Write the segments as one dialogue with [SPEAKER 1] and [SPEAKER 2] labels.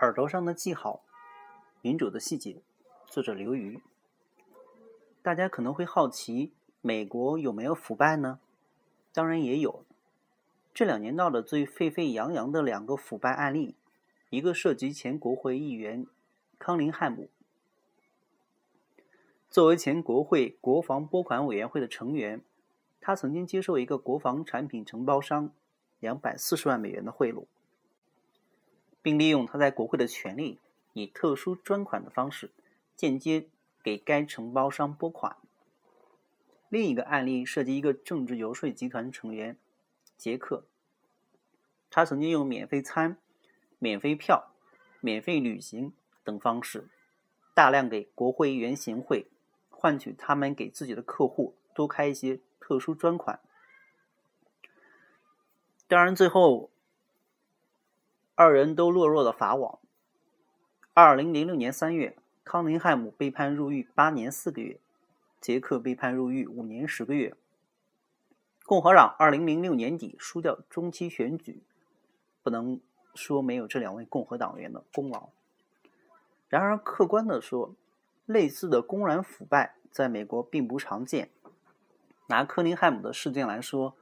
[SPEAKER 1] 耳朵上的记号，民主的细节。作者刘瑜。大家可能会好奇，美国有没有腐败呢？当然也有。这两年闹得最沸沸扬扬的两个腐败案例，一个涉及前国会议员康林汉姆。作为前国会国防拨款委员会的成员，他曾经接受一个国防产品承包商两百四十万美元的贿赂。并利用他在国会的权力，以特殊专款的方式间接给该承包商拨款。另一个案例涉及一个政治游说集团成员杰克，他曾经用免费餐、免费票、免费旅行等方式，大量给国会议员行贿，换取他们给自己的客户多开一些特殊专款。当然，最后。二人都落入了法网。二零零六年三月，康宁汉姆被判入狱八年四个月，杰克被判入狱五年十个月。共和党二零零六年底输掉中期选举，不能说没有这两位共和党员的功劳。然而，客观的说，类似的公然腐败在美国并不常见。拿克林汉姆的事件来说，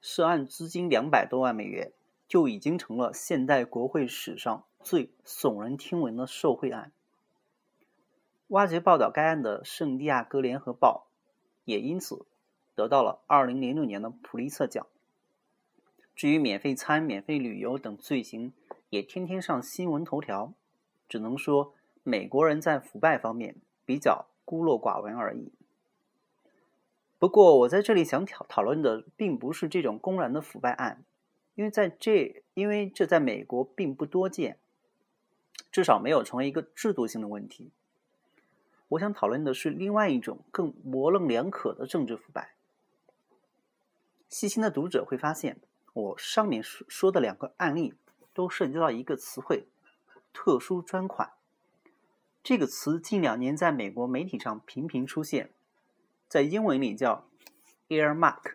[SPEAKER 1] 涉案资金两百多万美元。就已经成了现代国会史上最耸人听闻的受贿案。挖掘报道该案的《圣地亚哥联合报》也因此得到了2006年的普利策奖。至于免费餐、免费旅游等罪行，也天天上新闻头条。只能说美国人在腐败方面比较孤陋寡闻而已。不过，我在这里想讨讨论的并不是这种公然的腐败案。因为在这，因为这在美国并不多见，至少没有成为一个制度性的问题。我想讨论的是另外一种更模棱两可的政治腐败。细心的读者会发现，我上面说说的两个案例都涉及到一个词汇——特殊专款。这个词近两年在美国媒体上频频出现，在英文里叫 “earmark”，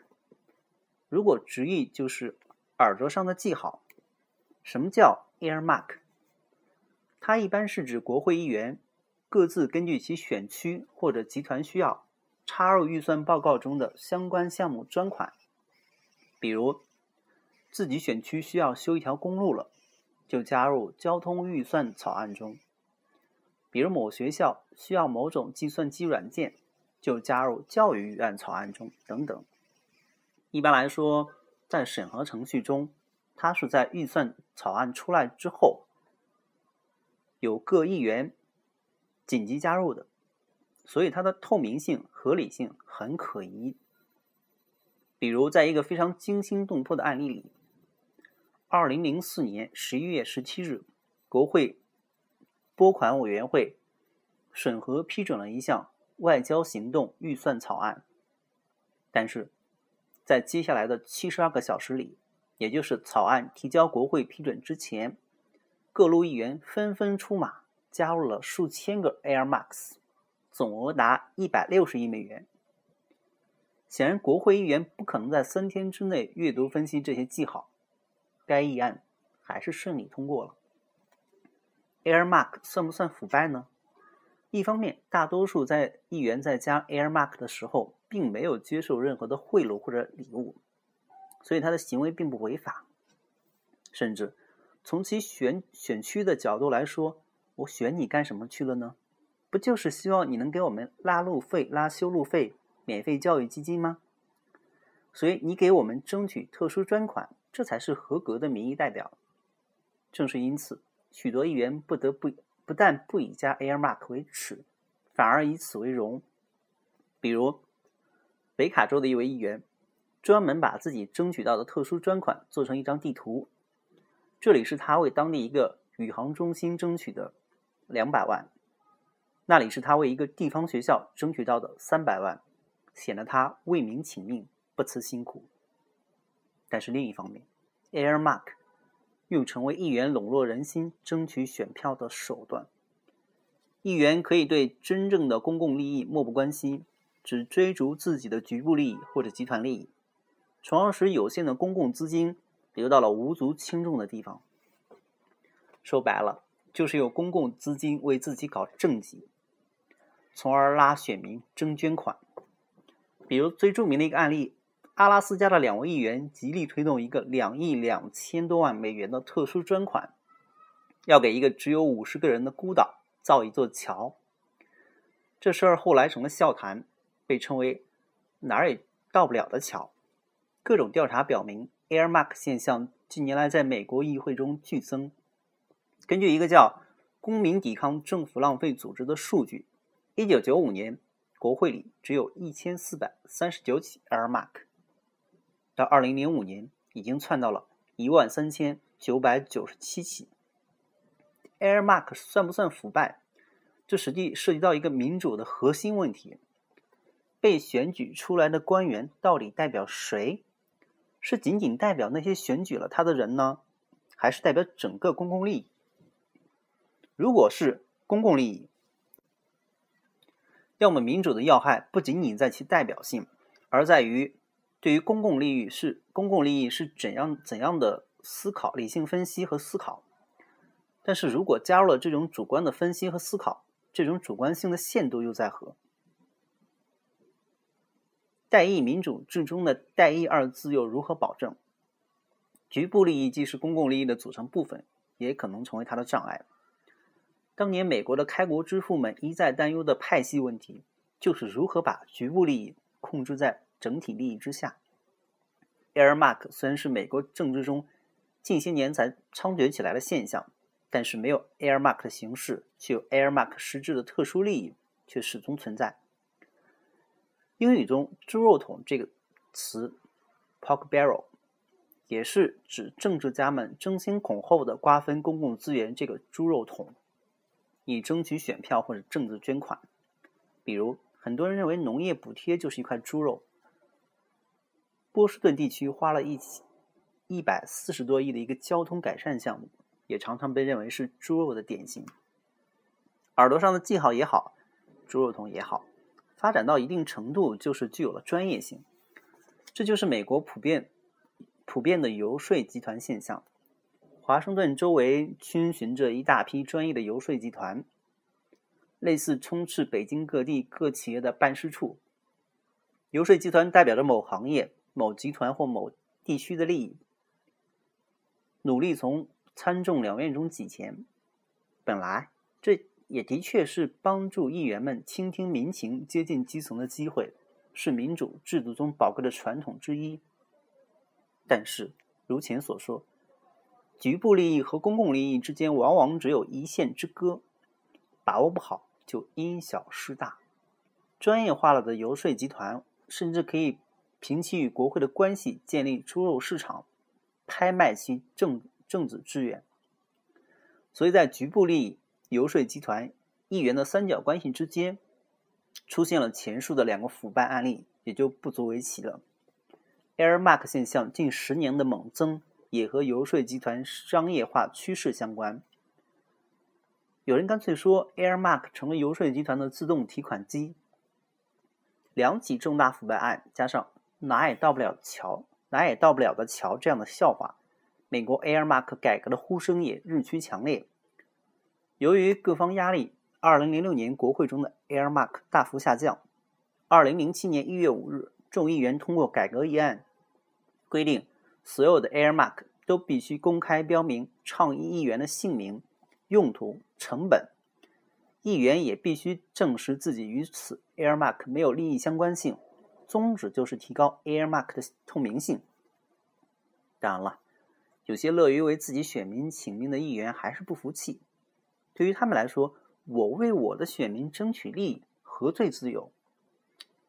[SPEAKER 1] 如果直译就是。耳朵上的记号，什么叫 earmark？它一般是指国会议员各自根据其选区或者集团需要，插入预算报告中的相关项目专款。比如，自己选区需要修一条公路了，就加入交通预算草案中；比如某学校需要某种计算机软件，就加入教育预案草案中等等。一般来说。在审核程序中，它是在预算草案出来之后，有各议员紧急加入的，所以它的透明性、合理性很可疑。比如，在一个非常惊心动魄的案例里，二零零四年十一月十七日，国会拨款委员会审核批准了一项外交行动预算草案，但是。在接下来的七十二个小时里，也就是草案提交国会批准之前，各路议员纷纷出马，加入了数千个 Airmax，总额达一百六十亿美元。显然，国会议员不可能在三天之内阅读分析这些记号，该议案还是顺利通过了。Airmark 算不算腐败呢？一方面，大多数在议员在加 Airmark 的时候。并没有接受任何的贿赂或者礼物，所以他的行为并不违法。甚至从其选选区的角度来说，我选你干什么去了呢？不就是希望你能给我们拉路费、拉修路费、免费教育基金吗？所以你给我们争取特殊专款，这才是合格的民意代表。正是因此，许多议员不得不不但不以加 Airmark 为耻，反而以此为荣。比如。北卡州的一位议员，专门把自己争取到的特殊专款做成一张地图。这里是他为当地一个宇航中心争取的两百万，那里是他为一个地方学校争取到的三百万，显得他为民请命，不辞辛苦。但是另一方面，Airmark 又成为议员笼络人心、争取选票的手段。议员可以对真正的公共利益漠不关心。只追逐自己的局部利益或者集团利益，从而使有限的公共资金流到了无足轻重的地方。说白了，就是用公共资金为自己搞政绩，从而拉选民争捐款。比如最著名的一个案例，阿拉斯加的两位议员极力推动一个两亿两千多万美元的特殊专款，要给一个只有五十个人的孤岛造一座桥。这事儿后来成了笑谈，被称为“哪儿也到不了的桥”。各种调查表明，Airmark 现象近年来在美国议会中剧增。根据一个叫“公民抵抗政府浪费组织”的数据，1995年国会里只有一千四百三十九起 Airmark，到2005年已经窜到了一万三千九百九十七起。Airmark 算不算腐败？这实际涉及到一个民主的核心问题：被选举出来的官员到底代表谁？是仅仅代表那些选举了他的人呢，还是代表整个公共利益？如果是公共利益，要么民主的要害不仅仅在其代表性，而在于对于公共利益是公共利益是怎样怎样的思考、理性分析和思考。但是如果加入了这种主观的分析和思考，这种主观性的限度又在何？代议民主制中的“代议”二字又如何保证？局部利益既是公共利益的组成部分，也可能成为它的障碍。当年美国的开国之父们一再担忧的派系问题，就是如何把局部利益控制在整体利益之下。Airmark 虽然是美国政治中近些年才猖獗起来的现象，但是没有 Airmark 的形式，却有 Airmark 实质的特殊利益却始终存在。英语中“猪肉桶”这个词 （pork barrel） 也是指政治家们争先恐后的瓜分公共资源这个猪肉桶。以争取选票或者政治捐款，比如很多人认为农业补贴就是一块猪肉。波士顿地区花了一一百四十多亿的一个交通改善项目，也常常被认为是猪肉的典型。耳朵上的记号也好，猪肉桶也好，发展到一定程度就是具有了专业性。这就是美国普遍普遍的游说集团现象。华盛顿周围逡巡着一大批专业的游说集团，类似充斥北京各地各企业的办事处。游说集团代表着某行业、某集团或某地区的利益，努力从参众两院中挤钱。本来，也的确是帮助议员们倾听民情、接近基层的机会，是民主制度中宝贵的传统之一。但是，如前所说。局部利益和公共利益之间往往只有一线之隔，把握不好就因小失大。专业化了的游说集团甚至可以凭其与国会的关系建立猪肉市场，拍卖其政政治资源。所以在局部利益、游说集团、议员的三角关系之间，出现了前述的两个腐败案例，也就不足为奇了。Airmark 现象近十年的猛增。也和游说集团商业化趋势相关。有人干脆说，Airmark 成了游说集团的自动提款机。两起重大腐败案，加上哪也到不了桥，哪也到不了的桥这样的笑话，美国 Airmark 改革的呼声也日趋强烈。由于各方压力，2006年国会中的 Airmark 大幅下降。2007年1月5日，众议员通过改革议案，规定。所有的 Airmark 都必须公开标明倡议议员的姓名、用途、成本，议员也必须证实自己与此 Airmark 没有利益相关性，宗旨就是提高 Airmark 的透明性。当然了，有些乐于为自己选民请命的议员还是不服气，对于他们来说，我为我的选民争取利益，何罪自有？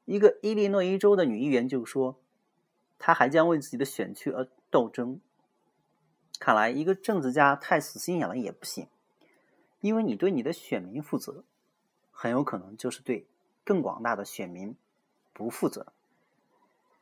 [SPEAKER 1] 一个伊利诺伊州的女议员就说。她还将为自己的选区而斗争。看来，一个政治家太死心眼了也不行，因为你对你的选民负责，很有可能就是对更广大的选民不负责。